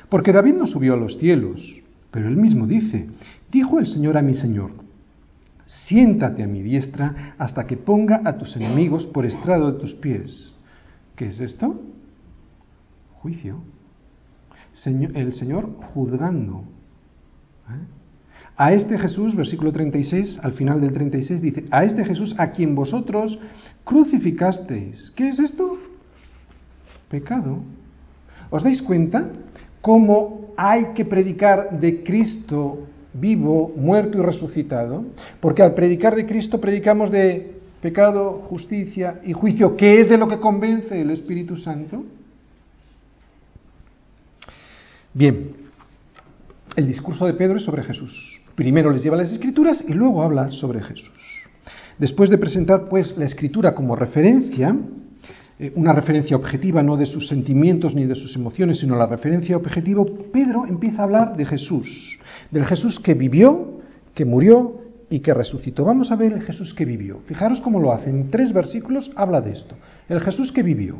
porque David no subió a los cielos, pero él mismo dice, dijo el Señor a mi Señor, siéntate a mi diestra hasta que ponga a tus enemigos por estrado de tus pies. ¿Qué es esto? Juicio. el Señor juzgando. ¿eh? A este Jesús, versículo 36, al final del 36 dice, a este Jesús a quien vosotros crucificasteis. ¿Qué es esto? Pecado. ¿Os dais cuenta cómo hay que predicar de Cristo vivo, muerto y resucitado? Porque al predicar de Cristo predicamos de pecado, justicia y juicio, que es de lo que convence el Espíritu Santo. Bien, el discurso de Pedro es sobre Jesús. Primero les lleva las escrituras y luego habla sobre Jesús. Después de presentar pues la escritura como referencia, eh, una referencia objetiva no de sus sentimientos ni de sus emociones, sino la referencia objetiva, Pedro empieza a hablar de Jesús, del Jesús que vivió, que murió y que resucitó. Vamos a ver el Jesús que vivió. Fijaros cómo lo hace. En tres versículos habla de esto. El Jesús que vivió.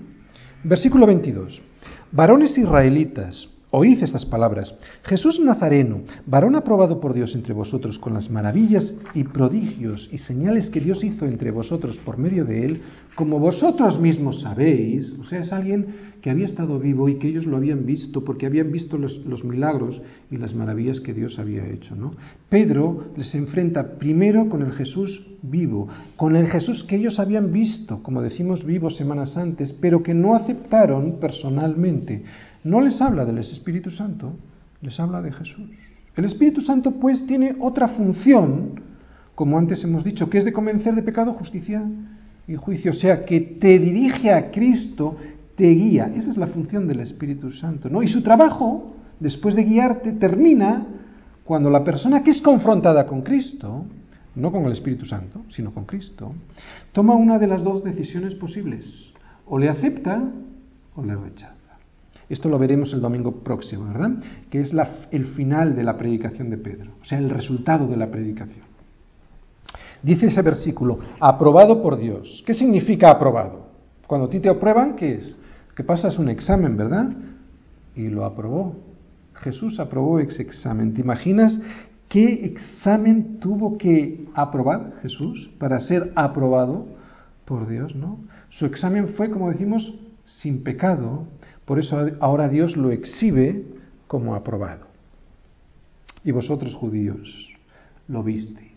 Versículo 22. Varones israelitas, Oíd estas palabras. Jesús Nazareno, varón aprobado por Dios entre vosotros con las maravillas y prodigios y señales que Dios hizo entre vosotros por medio de él, como vosotros mismos sabéis, o sea, es alguien que había estado vivo y que ellos lo habían visto porque habían visto los, los milagros y las maravillas que Dios había hecho. ¿no? Pedro les enfrenta primero con el Jesús vivo, con el Jesús que ellos habían visto, como decimos vivos semanas antes, pero que no aceptaron personalmente no les habla del Espíritu Santo, les habla de Jesús. El Espíritu Santo pues tiene otra función, como antes hemos dicho, que es de convencer de pecado, justicia y juicio, o sea, que te dirige a Cristo, te guía. Esa es la función del Espíritu Santo, ¿no? Y su trabajo, después de guiarte, termina cuando la persona que es confrontada con Cristo, no con el Espíritu Santo, sino con Cristo, toma una de las dos decisiones posibles. O le acepta o le rechaza. Esto lo veremos el domingo próximo, ¿verdad? Que es el final de la predicación de Pedro, o sea, el resultado de la predicación. Dice ese versículo, aprobado por Dios. ¿Qué significa aprobado? Cuando a ti te aprueban, ¿qué es? Que pasas un examen, ¿verdad? Y lo aprobó. Jesús aprobó ese examen. ¿Te imaginas qué examen tuvo que aprobar Jesús para ser aprobado por Dios, ¿no? Su examen fue, como decimos, sin pecado, Por eso ahora Dios lo exhibe como aprobado. Y vosotros judíos lo visteis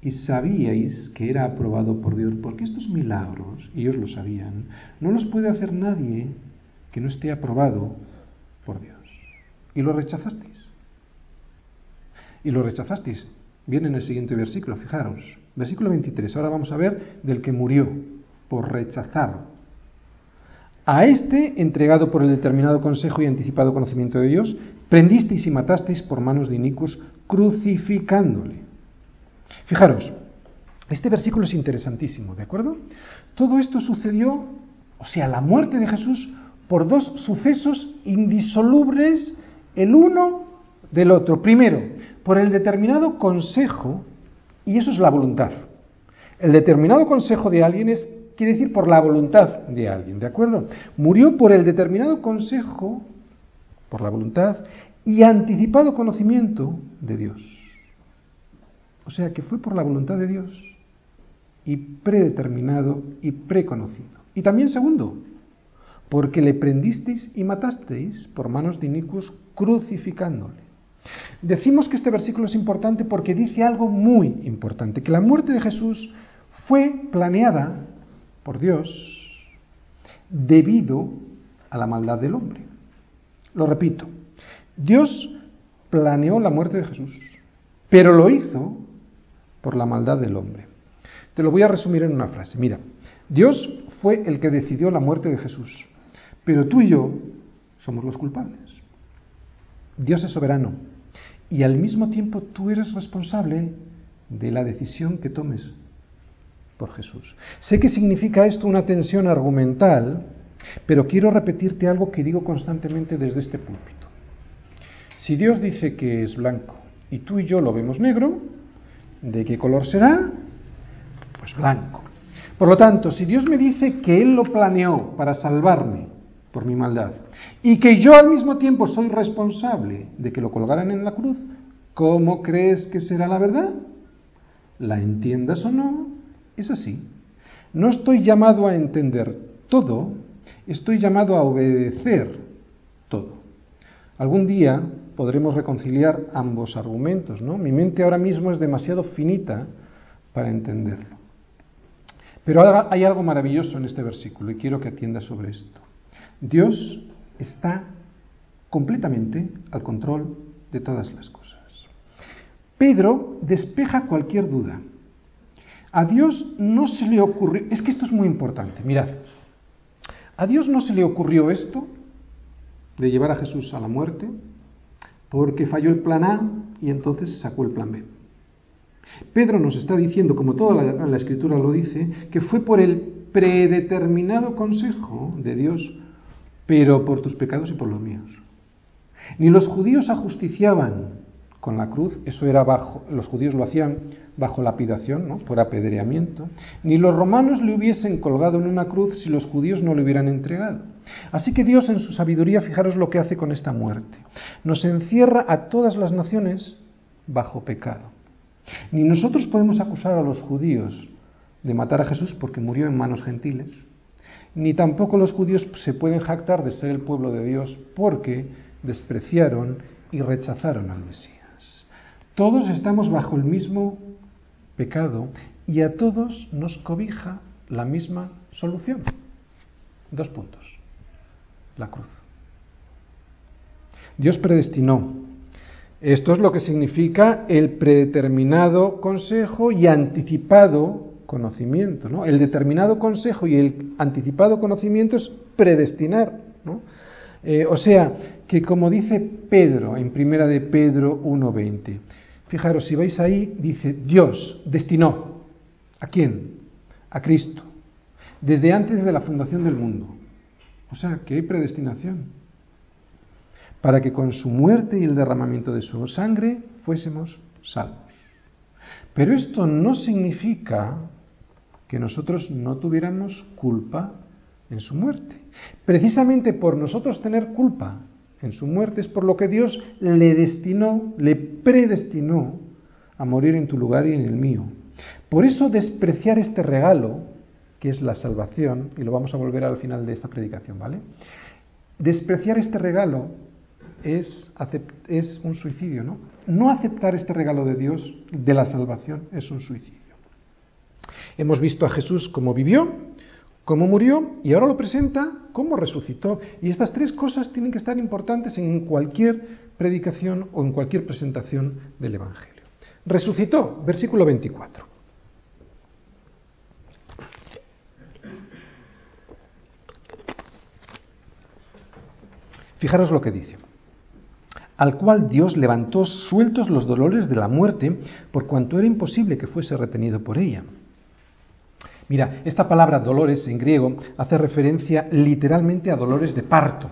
y sabíais que era aprobado por Dios, porque estos milagros, ellos lo sabían, no los puede hacer nadie que no esté aprobado por Dios. Y lo rechazasteis. Y lo rechazasteis. Viene en el siguiente versículo, fijaros. Versículo 23. Ahora vamos a ver del que murió por rechazar. A este, entregado por el determinado consejo y anticipado conocimiento de Dios, prendisteis y matasteis por manos de inicuos, crucificándole. Fijaros, este versículo es interesantísimo, ¿de acuerdo? Todo esto sucedió, o sea, la muerte de Jesús, por dos sucesos indisolubles el uno del otro. Primero, por el determinado consejo, y eso es la voluntad. El determinado consejo de alguien es, quiere decir por la voluntad de alguien, ¿de acuerdo? Murió por el determinado consejo, por la voluntad, y anticipado conocimiento de Dios. O sea que fue por la voluntad de Dios y predeterminado y preconocido. Y también segundo, porque le prendisteis y matasteis por manos de inicuos crucificándole. Decimos que este versículo es importante porque dice algo muy importante, que la muerte de Jesús fue planeada por Dios debido a la maldad del hombre. Lo repito, Dios planeó la muerte de Jesús, pero lo hizo por la maldad del hombre. Te lo voy a resumir en una frase. Mira, Dios fue el que decidió la muerte de Jesús, pero tú y yo somos los culpables. Dios es soberano y al mismo tiempo tú eres responsable de la decisión que tomes por Jesús. Sé que significa esto una tensión argumental, pero quiero repetirte algo que digo constantemente desde este púlpito. Si Dios dice que es blanco y tú y yo lo vemos negro, ¿De qué color será? Pues blanco. Por lo tanto, si Dios me dice que Él lo planeó para salvarme por mi maldad y que yo al mismo tiempo soy responsable de que lo colgaran en la cruz, ¿cómo crees que será la verdad? La entiendas o no, es así. No estoy llamado a entender todo, estoy llamado a obedecer todo. Algún día podremos reconciliar ambos argumentos. ¿no? Mi mente ahora mismo es demasiado finita para entenderlo. Pero hay algo maravilloso en este versículo y quiero que atiendas sobre esto. Dios está completamente al control de todas las cosas. Pedro despeja cualquier duda. A Dios no se le ocurrió, es que esto es muy importante, mirad, a Dios no se le ocurrió esto de llevar a Jesús a la muerte, porque falló el plan A y entonces sacó el plan B. Pedro nos está diciendo, como toda la, escritura lo dice, que fue por el predeterminado consejo de Dios, pero por tus pecados y por los míos. Ni los judíos ajusticiaban con la cruz, eso era bajo, los judíos lo hacían bajo lapidación, ¿no? por apedreamiento, ni los romanos le hubiesen colgado en una cruz si los judíos no le hubieran entregado. Así que Dios en su sabiduría, fijaros lo que hace con esta muerte. Nos encierra a todas las naciones bajo pecado. Ni nosotros podemos acusar a los judíos de matar a Jesús porque murió en manos gentiles, ni tampoco los judíos se pueden jactar de ser el pueblo de Dios porque despreciaron y rechazaron al Mesías. Todos estamos bajo el mismo pecado y a todos nos cobija la misma solución. Dos puntos la cruz. Dios predestinó. Esto es lo que significa el predeterminado consejo y anticipado conocimiento. ¿no? El determinado consejo y el anticipado conocimiento es predestinar. ¿no? Eh, o sea, que como dice Pedro en primera de Pedro 1.20, fijaros, si vais ahí, dice, Dios destinó. ¿A quién? A Cristo. Desde antes de la fundación del mundo o sea, que hay predestinación. Para que con su muerte y el derramamiento de su sangre fuésemos salvos. Pero esto no significa que nosotros no tuviéramos culpa en su muerte. Precisamente por nosotros tener culpa en su muerte es por lo que Dios le destinó, le predestinó a morir en tu lugar y en el mío. Por eso despreciar este regalo que es la salvación, y lo vamos a volver al final de esta predicación, ¿vale? Despreciar este regalo es, un suicidio, ¿no? No aceptar este regalo de Dios, de la salvación, es un suicidio. Hemos visto a Jesús como vivió, cómo murió y ahora lo presenta cómo resucitó. Y estas tres cosas tienen que estar importantes en cualquier predicación o en cualquier presentación del Evangelio. Resucitó, versículo 24. Fijaros lo que dice. Al cual Dios levantó sueltos los dolores de la muerte, por cuanto era imposible que fuese retenido por ella. Mira, esta palabra dolores en griego hace referencia literalmente a dolores de parto.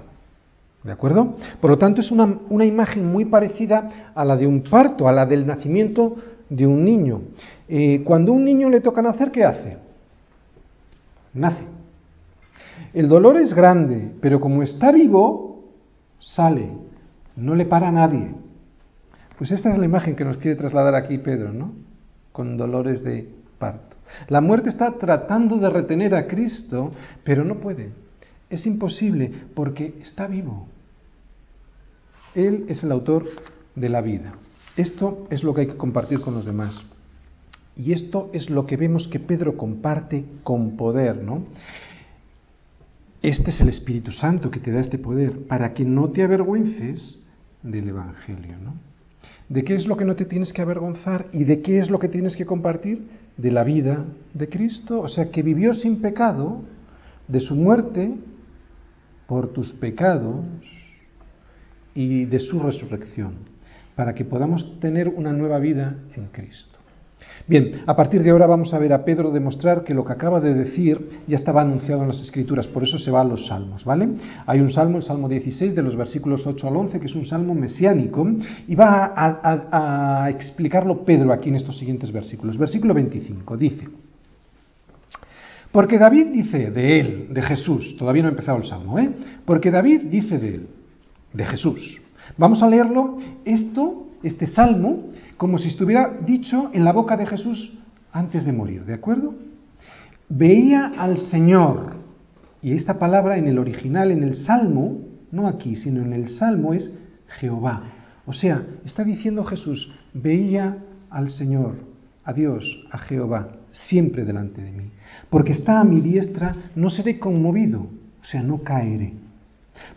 ¿De acuerdo? Por lo tanto, es una, una, imagen muy parecida a la de un parto, a la del nacimiento de un niño. Eh, cuando un niño le toca nacer, ¿qué hace? Nace. El dolor es grande, pero como está vivo, sale, no le para a nadie. Pues esta es la imagen que nos quiere trasladar aquí Pedro, ¿no? Con dolores de parto. La muerte está tratando de retener a Cristo, pero no puede. Es imposible porque está vivo. Él es el autor de la vida. Esto es lo que hay que compartir con los demás. Y esto es lo que vemos que Pedro comparte con poder, ¿no? Este es el Espíritu Santo que te da este poder para que no te avergüences del Evangelio. ¿no? ¿De qué es lo que no te tienes que avergonzar y de qué es lo que tienes que compartir? De la vida de Cristo, o sea, que vivió sin pecado, de su muerte por tus pecados y de su resurrección, para que podamos tener una nueva vida en Cristo. Bien, a partir de ahora vamos a ver a Pedro demostrar que lo que acaba de decir ya estaba anunciado en las Escrituras, por eso se va a los salmos, ¿vale? Hay un salmo, el Salmo 16, de los versículos 8 al 11, que es un salmo mesiánico, y va a, explicarlo Pedro aquí en estos siguientes versículos. Versículo 25 dice, porque David dice de él, de Jesús, todavía no ha empezado el salmo, ¿eh? Porque David dice de él, de Jesús. Vamos a leerlo, esto, este salmo, como si estuviera dicho en la boca de Jesús antes de morir, ¿de acuerdo? Veía al Señor, y esta palabra en el original, en el Salmo, no aquí, sino en el Salmo es Jehová. O sea, está diciendo Jesús, veía al Señor, a Dios, a Jehová, siempre delante de mí. Porque está a mi diestra, no seré conmovido, o sea, no caeré.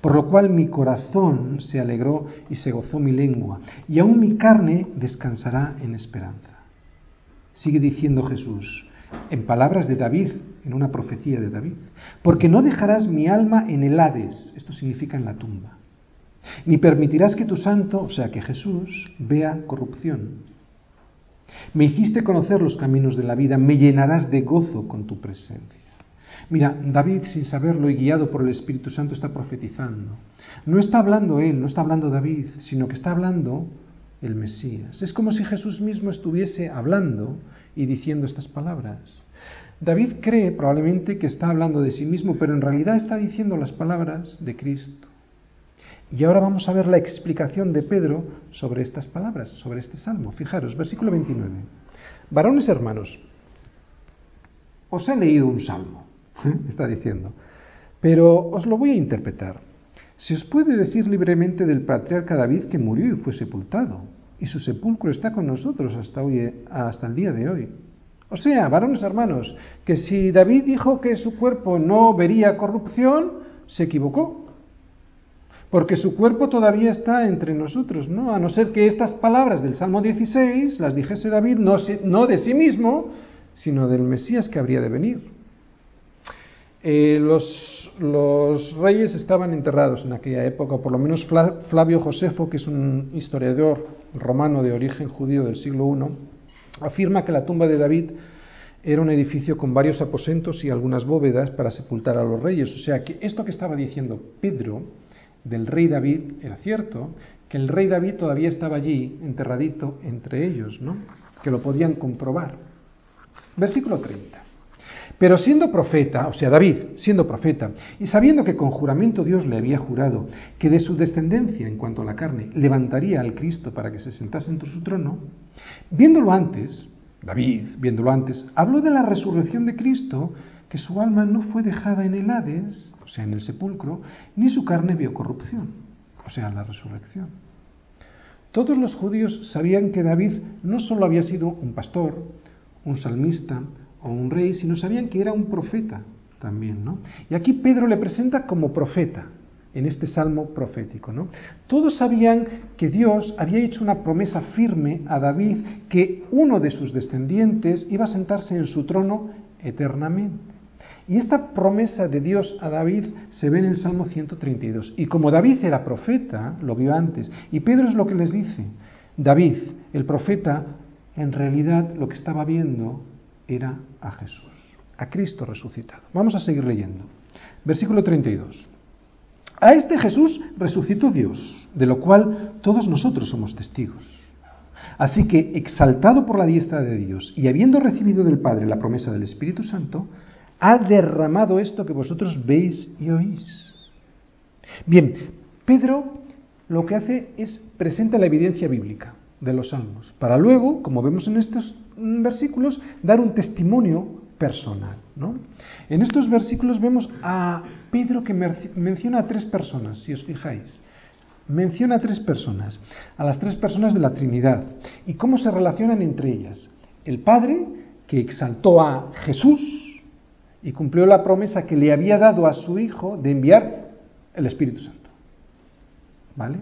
Por lo cual mi corazón se alegró y se gozó mi lengua, y aún mi carne descansará en esperanza. Sigue diciendo Jesús, en palabras de David, en una profecía de David, porque no dejarás mi alma en el Hades, esto significa en la tumba, ni permitirás que tu santo, o sea que Jesús, vea corrupción. Me hiciste conocer los caminos de la vida, me llenarás de gozo con tu presencia. Mira, David, sin saberlo y guiado por el Espíritu Santo, está profetizando. No está hablando él, no está hablando David, sino que está hablando el Mesías. Es como si Jesús mismo estuviese hablando y diciendo estas palabras. David cree probablemente que está hablando de sí mismo, pero en realidad está diciendo las palabras de Cristo. Y ahora vamos a ver la explicación de Pedro sobre estas palabras, sobre este salmo. Fijaros, versículo 29. Varones hermanos, os he leído un salmo está diciendo. Pero os lo voy a interpretar. Se os puede decir libremente del patriarca David que murió y fue sepultado, y su sepulcro está con nosotros hasta, hoy, hasta el día de hoy. O sea, varones hermanos, que si David dijo que su cuerpo no vería corrupción, se equivocó. Porque su cuerpo todavía está entre nosotros, ¿no? A no ser que estas palabras del Salmo 16 las dijese David no, no de sí mismo, sino del Mesías que habría de venir. Eh, los, los, reyes estaban enterrados en aquella época, por lo menos Flavio Josefo, que es un historiador romano de origen judío del siglo I, afirma que la tumba de David era un edificio con varios aposentos y algunas bóvedas para sepultar a los reyes. O sea que esto que estaba diciendo Pedro del rey David era cierto, que el rey David todavía estaba allí enterradito entre ellos, ¿no? que lo podían comprobar. Versículo 30. Pero siendo profeta, o sea, David, siendo profeta, y sabiendo que con juramento Dios le había jurado que de su descendencia en cuanto a la carne levantaría al Cristo para que se sentase entre su trono, viéndolo antes, David, viéndolo antes, habló de la resurrección de Cristo, que su alma no fue dejada en el Hades, o sea, en el sepulcro, ni su carne vio corrupción, o sea, la resurrección. Todos los judíos sabían que David no solo había sido un pastor, un salmista o un rey, sino sabían que era un profeta también, ¿no? Y aquí Pedro le presenta como profeta en este salmo profético, ¿no? Todos sabían que Dios había hecho una promesa firme a David que uno de sus descendientes iba a sentarse en su trono eternamente. Y esta promesa de Dios a David se ve en el Salmo 132. Y como David era profeta, lo vio antes, y Pedro es lo que les dice, David, el profeta, en realidad lo que estaba viendo era a Jesús, a Cristo resucitado. Vamos a seguir leyendo. Versículo 32. A este Jesús resucitó Dios, de lo cual todos nosotros somos testigos. Así que, exaltado por la diestra de Dios y habiendo recibido del Padre la promesa del Espíritu Santo, ha derramado esto que vosotros veis y oís. Bien, Pedro lo que hace es presenta la evidencia bíblica de los salmos, para luego, como vemos en estos versículos, dar un testimonio personal. ¿no? En estos versículos vemos a Pedro que menciona a tres personas, si os fijáis. Menciona a tres personas, a las tres personas de la Trinidad, y cómo se relacionan entre ellas. El Padre, que exaltó a Jesús, y cumplió la promesa que le había dado a su Hijo de enviar el Espíritu Santo. ¿Vale?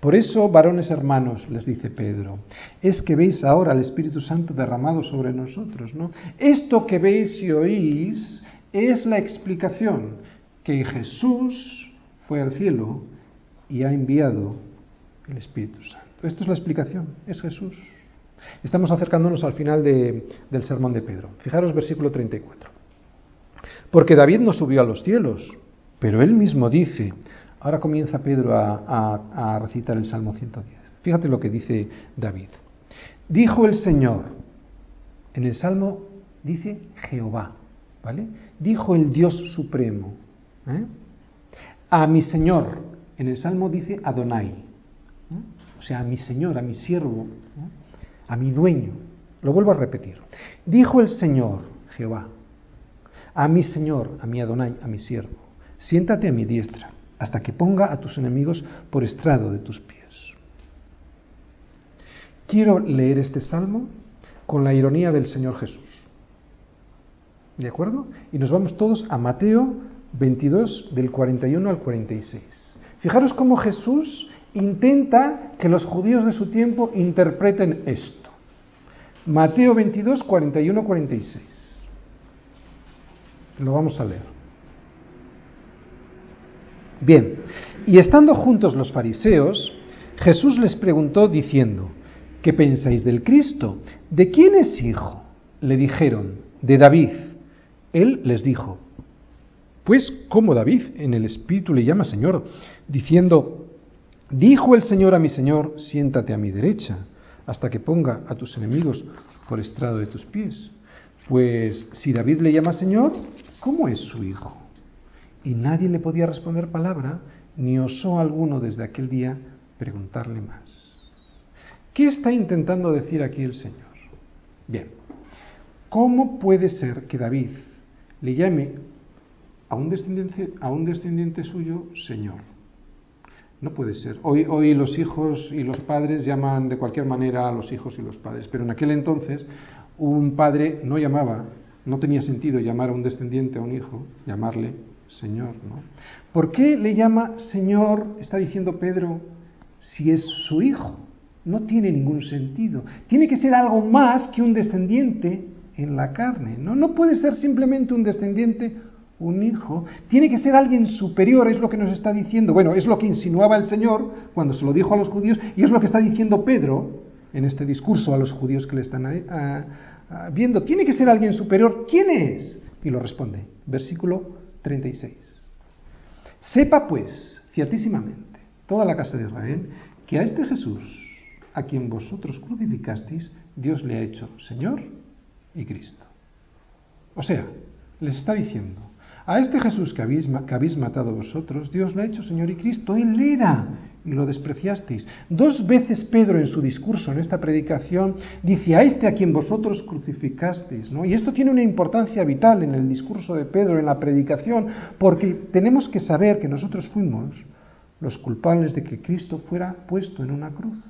Por eso, varones hermanos, les dice Pedro, es que veis ahora el Espíritu Santo derramado sobre nosotros, ¿no? Esto que veis y oís es la explicación que Jesús fue al cielo y ha enviado el Espíritu Santo. Esto es la explicación, es Jesús. Estamos acercándonos al final del sermón de Pedro. Fijaros versículo 34. Porque David no subió a los cielos, pero él mismo dice, ahora comienza Pedro a, recitar el Salmo 110. Fíjate lo que dice David. Dijo el Señor, en el Salmo dice Jehová, ¿vale? Dijo el Dios Supremo. ¿eh? A mi Señor, en el Salmo dice Adonai, ¿eh? o sea, a mi Señor, a mi siervo, ¿eh? a mi dueño. Lo vuelvo a repetir. Dijo el Señor, Jehová, a mi Señor, a mi Adonai, a mi siervo, siéntate a mi diestra, hasta que ponga a tus enemigos por estrado de tus pies. Quiero leer este salmo con la ironía del Señor Jesús. ¿De acuerdo? Y nos vamos todos a Mateo 22, del 41 al 46. Fijaros cómo Jesús intenta que los judíos de su tiempo interpreten esto. Mateo 22, 41, 46. Lo vamos a leer. Bien, y estando juntos los fariseos, Jesús les preguntó diciendo, ¿qué pensáis del Cristo? ¿De quién es hijo? Le dijeron, de David. Él les dijo, pues como David en el Espíritu le llama Señor, diciendo, dijo el Señor a mi Señor, siéntate a mi derecha, hasta que ponga a tus enemigos por estrado de tus pies. Pues si David le llama Señor, ¿cómo es su hijo? Y nadie le podía responder palabra, ni osó alguno desde aquel día preguntarle más. ¿Qué está intentando decir aquí el Señor? Bien, ¿cómo puede ser que David le llame a un descendiente, a un descendiente suyo Señor? No puede ser. Hoy, hoy los hijos y los padres llaman de cualquier manera a los hijos y los padres, pero en aquel entonces un padre no llamaba no tenía sentido llamar a un descendiente, a un hijo, llamarle Señor, ¿no? ¿Por qué le llama Señor, está diciendo Pedro, si es su hijo? No tiene ningún sentido. Tiene que ser algo más que un descendiente en la carne, ¿no? No puede ser simplemente un descendiente, un hijo. Tiene que ser alguien superior, es lo que nos está diciendo. Bueno, es lo que insinuaba el Señor cuando se lo dijo a los judíos y es lo que está diciendo Pedro en este discurso a los judíos que le están Ah, viendo, tiene que ser alguien superior. ¿Quién es? Y lo responde, versículo 36. Sepa pues, ciertísimamente, toda la casa de Israel, que a este Jesús, a quien vosotros crucificasteis, Dios le ha hecho Señor y Cristo. O sea, les está diciendo, a este Jesús que habéis, que habéis matado vosotros, Dios le ha hecho Señor y Cristo. Él era y lo despreciasteis. Dos veces Pedro en su discurso, en esta predicación, dice a este a quien vosotros crucificasteis. ¿no? Y esto tiene una importancia vital en el discurso de Pedro, en la predicación, porque tenemos que saber que nosotros fuimos los culpables de que Cristo fuera puesto en una cruz.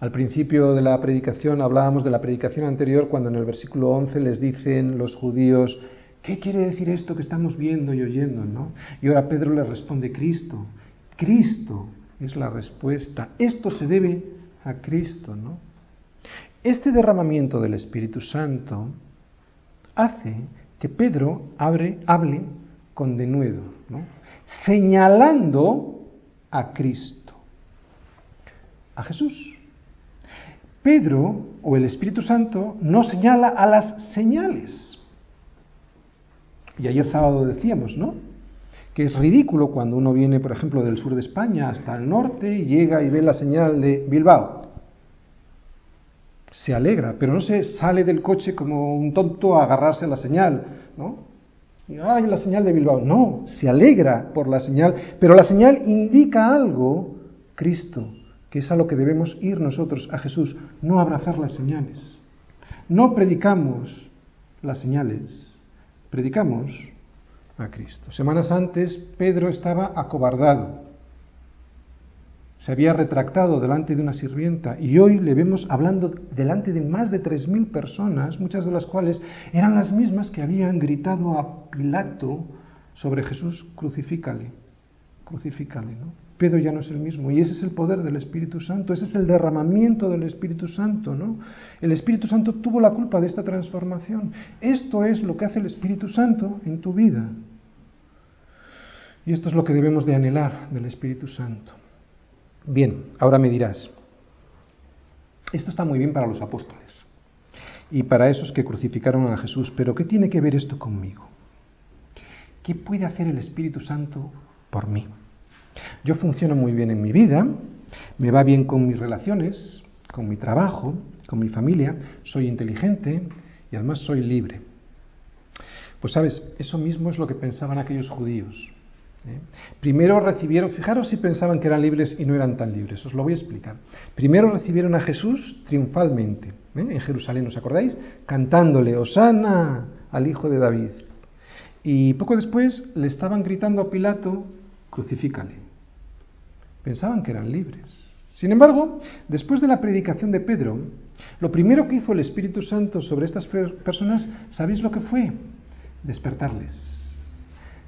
Al principio de la predicación hablábamos de la predicación anterior cuando en el versículo 11 les dicen los judíos, ¿qué quiere decir esto que estamos viendo y oyendo? ¿no? Y ahora Pedro le responde, Cristo, Cristo es la respuesta. Esto se debe a Cristo, ¿no? Este derramamiento del Espíritu Santo hace que Pedro abre, hable con denuedo, ¿no? señalando a Cristo, a Jesús. Pedro o el Espíritu Santo no señala a las señales. Y ayer sábado decíamos, ¿no? Que es ridículo cuando uno viene, por ejemplo, del sur de España hasta el norte y llega y ve la señal de Bilbao. Se alegra, pero no se sale del coche como un tonto a agarrarse a la señal, ¿no? ¡Ay, la señal de Bilbao! No, se alegra por la señal, pero la señal indica algo, Cristo, que es a lo que debemos ir nosotros, a Jesús, no abrazar las señales. No predicamos las señales, predicamos a Cristo. Semanas antes Pedro estaba acobardado, se había retractado delante de una sirvienta y hoy le vemos hablando delante de más de tres mil personas, muchas de las cuales eran las mismas que habían gritado a Pilato sobre Jesús, crucifícale, crucifícale, ¿no? Pedro ya no es el mismo. Y ese es el poder del Espíritu Santo, ese es el derramamiento del Espíritu Santo, ¿no? El Espíritu Santo tuvo la culpa de esta transformación. Esto es lo que hace el Espíritu Santo en tu vida. Y esto es lo que debemos de anhelar del Espíritu Santo. Bien, ahora me dirás, esto está muy bien para los apóstoles y para esos que crucificaron a Jesús, pero ¿qué tiene que ver esto conmigo? ¿Qué puede hacer el Espíritu Santo por mí? Yo funciono muy bien en mi vida, me va bien con mis relaciones, con mi trabajo, con mi familia, soy inteligente y además soy libre. Pues sabes, eso mismo es lo que pensaban aquellos judíos. ¿Eh? Primero recibieron, fijaros si pensaban que eran libres y no eran tan libres, os lo voy a explicar. Primero recibieron a Jesús triunfalmente ¿eh? en Jerusalén, ¿os acordáis? Cantándole, Osana al hijo de David. Y poco después le estaban gritando a Pilato, crucifícale. Pensaban que eran libres. Sin embargo, después de la predicación de Pedro, lo primero que hizo el Espíritu Santo sobre estas personas, ¿sabéis lo que fue? Despertarles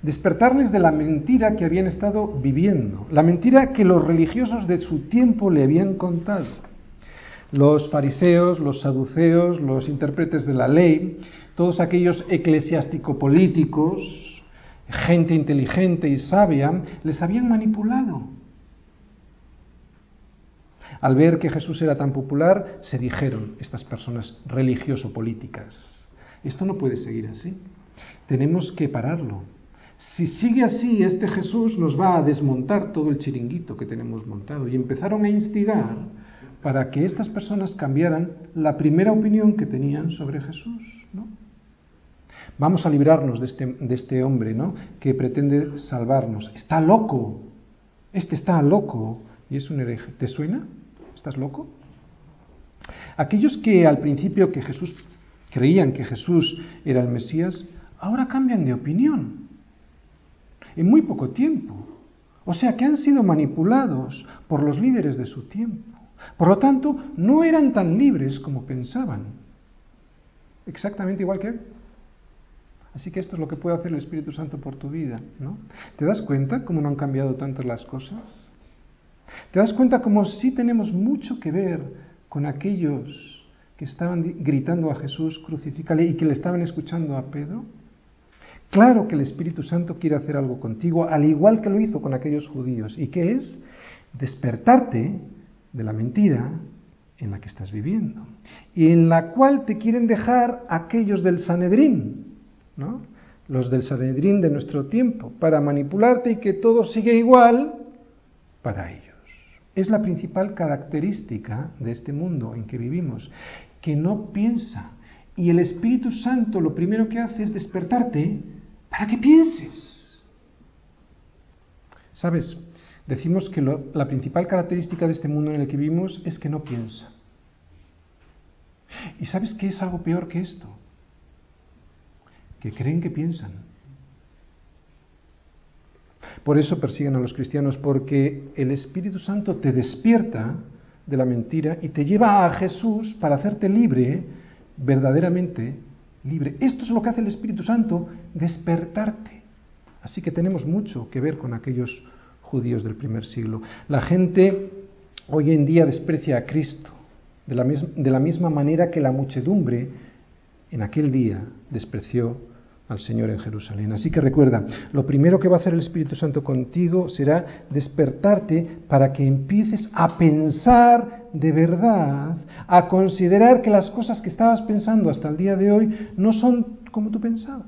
despertarles de la mentira que habían estado viviendo, la mentira que los religiosos de su tiempo le habían contado. Los fariseos, los saduceos, los intérpretes de la ley, todos aquellos eclesiástico-políticos, gente inteligente y sabia, les habían manipulado. Al ver que Jesús era tan popular, se dijeron estas personas religioso-políticas, esto no puede seguir así, tenemos que pararlo, si sigue así, este Jesús nos va a desmontar todo el chiringuito que tenemos montado. Y empezaron a instigar para que estas personas cambiaran la primera opinión que tenían sobre Jesús. ¿no? Vamos a librarnos de este, de este hombre ¿no? que pretende salvarnos. Está loco. Este está loco y es un hereje. ¿Te suena? ¿Estás loco? Aquellos que al principio que Jesús creían que Jesús era el Mesías, ahora cambian de opinión en muy poco tiempo. O sea que han sido manipulados por los líderes de su tiempo. Por lo tanto, no eran tan libres como pensaban. Exactamente igual que él. Así que esto es lo que puede hacer el Espíritu Santo por tu vida, ¿no? ¿Te das cuenta cómo no han cambiado tanto las cosas? ¿Te das cuenta cómo sí tenemos mucho que ver con aquellos que estaban gritando a Jesús, crucifícale, y que le estaban escuchando a Pedro? Claro que el Espíritu Santo quiere hacer algo contigo, al igual que lo hizo con aquellos judíos. ¿Y qué es? Despertarte de la mentira en la que estás viviendo y en la cual te quieren dejar aquellos del Sanedrín, ¿no? los del Sanedrín de nuestro tiempo, para manipularte y que todo siga igual para ellos. Es la principal característica de este mundo en que vivimos, que no piensa. Y el Espíritu Santo lo primero que hace es despertarte para que pienses. Sabes, Decimos que la principal característica de este mundo en el que vivimos es que no piensa. ¿Y sabes qué es algo peor que esto? Que creen que piensan. Por eso persiguen a los cristianos, porque el Espíritu Santo te despierta de la mentira y te lleva a Jesús para hacerte libre, verdaderamente libre. Esto es lo que hace el Espíritu Santo, despertarte. Así que tenemos mucho que ver con aquellos judíos del primer siglo. La gente hoy en día desprecia a Cristo de la, de la misma manera que la muchedumbre en aquel día despreció al Señor en Jerusalén. Así que recuerda, lo primero que va a hacer el Espíritu Santo contigo será despertarte para que empieces a pensar de verdad, a considerar que las cosas que estabas pensando hasta el día de hoy no son como tú pensabas.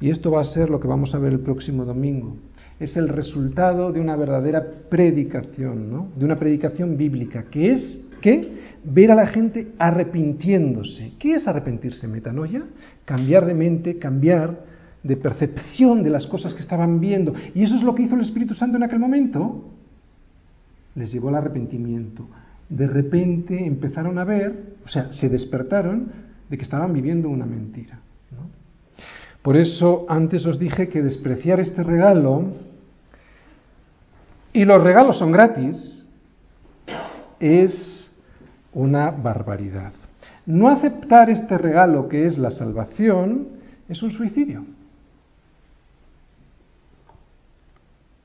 Y esto va a ser lo que vamos a ver el próximo domingo. Es el resultado de una verdadera predicación, ¿no? de una predicación bíblica, que es que ver a la gente arrepintiéndose. ¿Qué es arrepentirse? Metanoia. Cambiar de mente, cambiar de percepción de las cosas que estaban viendo. Y eso es lo que hizo el Espíritu Santo en aquel momento. Les llevó al arrepentimiento. De repente empezaron a ver, o sea, se despertaron de que estaban viviendo una mentira. Por eso antes os dije que despreciar este regalo, y los regalos son gratis, es una barbaridad. No aceptar este regalo que es la salvación es un suicidio.